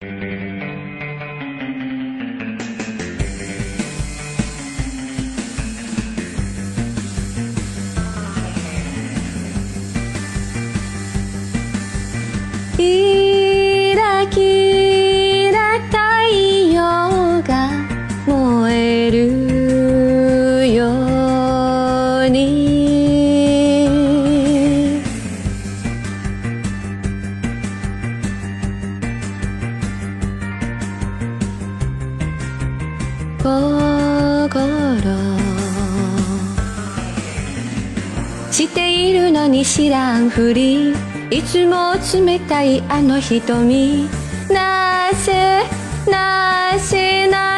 キラしているのに知らんふり。いつも冷たいあの瞳。なぜなぜなぜ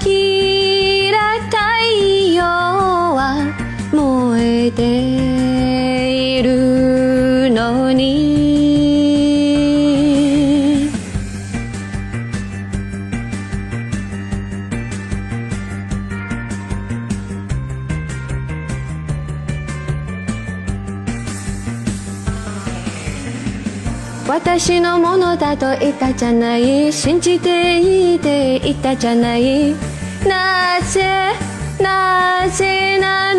キラ太陽は燃えて私のものだと言ったじゃない。信じていいって言ったじゃない。なぜなぜなぜ